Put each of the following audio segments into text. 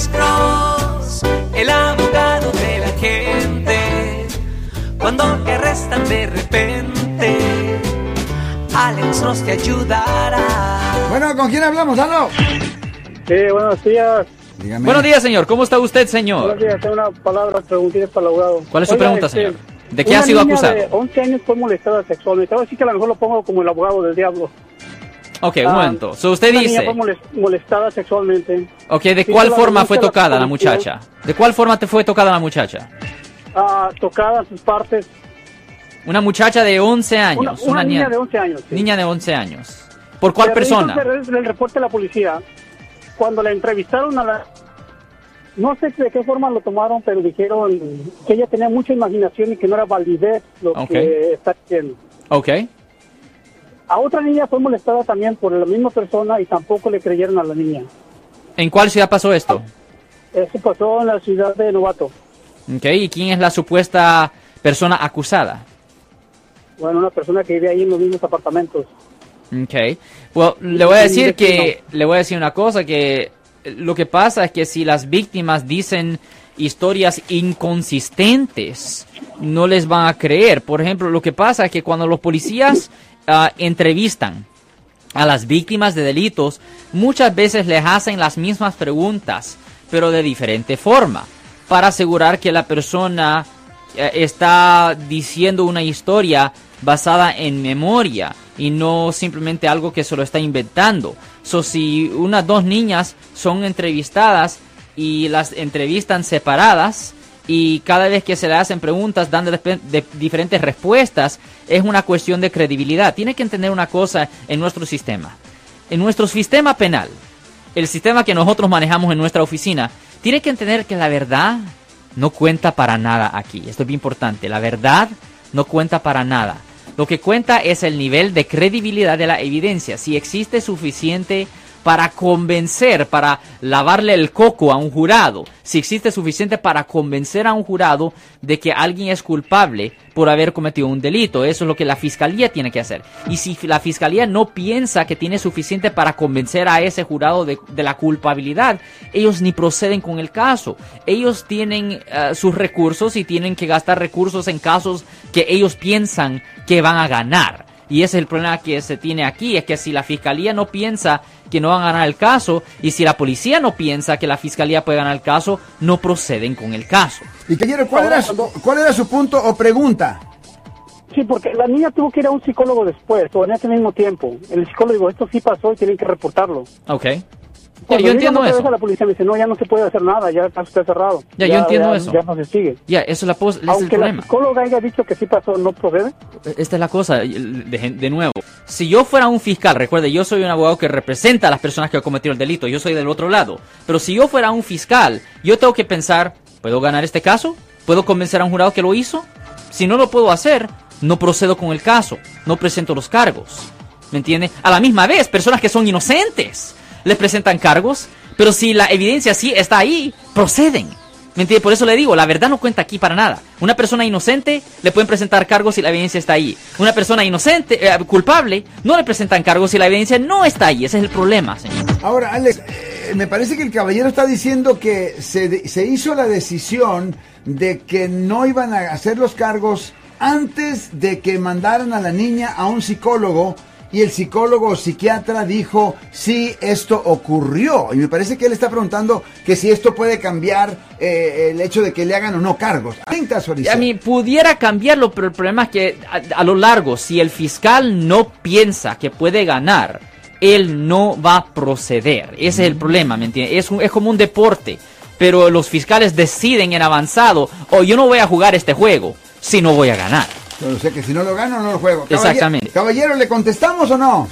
Alex Cross, el abogado de la gente. Cuando te arrestan de repente, Alex Cross te ayudará. Bueno, ¿con quién hablamos? ¿Aló? Sí, buenos días. Dígame. Buenos días, señor. ¿Cómo está usted, señor? Buenos días, tengo una palabra, preguntita para el abogado. ¿Cuál es su Oiga, pregunta, este, señor? ¿De qué una ha sido niña acusado? de 11 años fue molestada sexualmente. Ahora sí que a lo mejor lo pongo como el abogado del diablo. Ok, un Ah, momento. So, usted una dice... niña fue molest- molestada sexualmente. Ok, ¿de cuál la forma fue la tocada la policía. muchacha? ¿De cuál forma te fue tocada la muchacha? Ah, tocada sus partes. Una muchacha de 11 Una, años. una niña de 11 años. sí. Niña de 11 años. ¿Por cuál persona? rehizo el, reporte de la policía. Cuando la entrevistaron a la... No sé de qué forma lo tomaron, pero dijeron que ella tenía mucha imaginación y que no era validez lo Ok. que está diciendo. Ok. A otra niña fue molestada también por la misma persona y tampoco le creyeron a la niña. ¿En cuál ciudad pasó esto? Eso pasó en la ciudad de Novato. Ok, ¿y quién es la supuesta persona acusada? Bueno, una persona que vive ahí en los mismos apartamentos. Ok. Well, le voy a decir que, le voy a decir una cosa, que lo que pasa es que si las víctimas dicen historias inconsistentes, no les van a creer. Por ejemplo, lo que pasa es que cuando los policías ah, entrevistan a las víctimas de delitos, muchas veces les hacen las mismas preguntas, pero de diferente forma, para asegurar que la persona eh, está diciendo una historia basada en memoria y no simplemente algo que se lo está inventando. So, si unas dos niñas son entrevistadas y las entrevistan separadas y cada vez que se le hacen preguntas dan de, de diferentes respuestas, es una cuestión de credibilidad. Tiene que entender una cosa en nuestro sistema. En nuestro sistema penal, el sistema que nosotros manejamos en nuestra oficina, tiene que entender que la verdad no cuenta para nada aquí. Esto es bien importante. La verdad no cuenta para nada. Lo que cuenta es el nivel de credibilidad de la evidencia. Si existe suficiente para convencer, para lavarle el coco a un jurado, si existe suficiente para convencer a un jurado de que alguien es culpable por haber cometido un delito. Eso es lo que la fiscalía tiene que hacer. Y si la fiscalía no piensa que tiene suficiente para convencer a ese jurado de, la culpabilidad, ellos ni proceden con el caso. Ellos tienen uh, sus recursos y tienen que gastar recursos en casos que ellos piensan que van a ganar. Y ese es el problema que se tiene aquí, es que si la fiscalía no piensa que no van a ganar el caso, y si la policía no piensa que la fiscalía puede ganar el caso, no proceden con el caso. Y caballero, ¿cuál era su, cuál era su punto o pregunta? Sí, porque la niña tuvo que ir a un psicólogo después, o en ese mismo tiempo. El psicólogo dijo, esto sí pasó y tienen que reportarlo. Ok. Cuando yo entiendo eso. a la policía me dice, no, ya no se puede hacer nada, ya el caso está cerrado. Ya, yo entiendo ya- eso. Ya no se sigue. Ya, eso es, la pos- ese es el Aunque la problema. psicóloga haya dicho que sí pasó, ¿no procede? Esta es la cosa, de, de nuevo. Si yo fuera un fiscal, recuerde, yo soy un abogado que representa a las personas que han cometido el delito, yo soy del otro lado. Pero si yo fuera un fiscal, yo tengo que pensar, ¿puedo ganar este caso? ¿Puedo convencer a un jurado que lo hizo? Si no lo puedo hacer, no procedo con el caso, no presento los cargos. ¿Me entiende? A la misma vez, personas que son inocentes les presentan cargos, pero si la evidencia sí está ahí, proceden. ¿Me entiende? Por eso le digo, la verdad no cuenta aquí para nada. Una persona inocente le pueden presentar cargos si la evidencia está ahí. Una persona inocente, eh, culpable, no le presentan cargos si la evidencia no está ahí. Ese es el problema, señor. Ahora, Alex, eh, me parece que el caballero está diciendo que se, se hizo la decisión de que no iban a hacer los cargos antes de que mandaran a la niña a un psicólogo y el psicólogo o psiquiatra dijo, sí, esto ocurrió. Y me parece que él está preguntando que si esto puede cambiar eh, el hecho de que le hagan o no cargos. A mí pudiera cambiarlo, pero el problema es que a, a lo largo, si el fiscal no piensa que puede ganar, él no va a proceder. Ese es el problema, ¿me entiendes? Es, un- es como un deporte, pero los fiscales deciden en avanzado, o yo no voy a jugar este juego si no voy a ganar. Pero, o sea que si no lo gano, no lo juego. Caballero- Exactamente. Caballero, ¿le contestamos o no?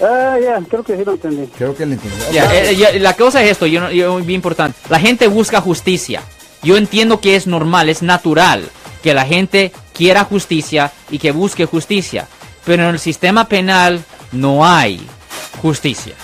Ah, ya, creo que sí lo entendí. Creo que le entendí. Ya, eh, ya, la cosa es esto, yo, no- yo- bien importante. La gente busca justicia. Yo entiendo que es normal, es natural que la gente quiera justicia y que busque justicia. Pero en el sistema penal no hay justicia.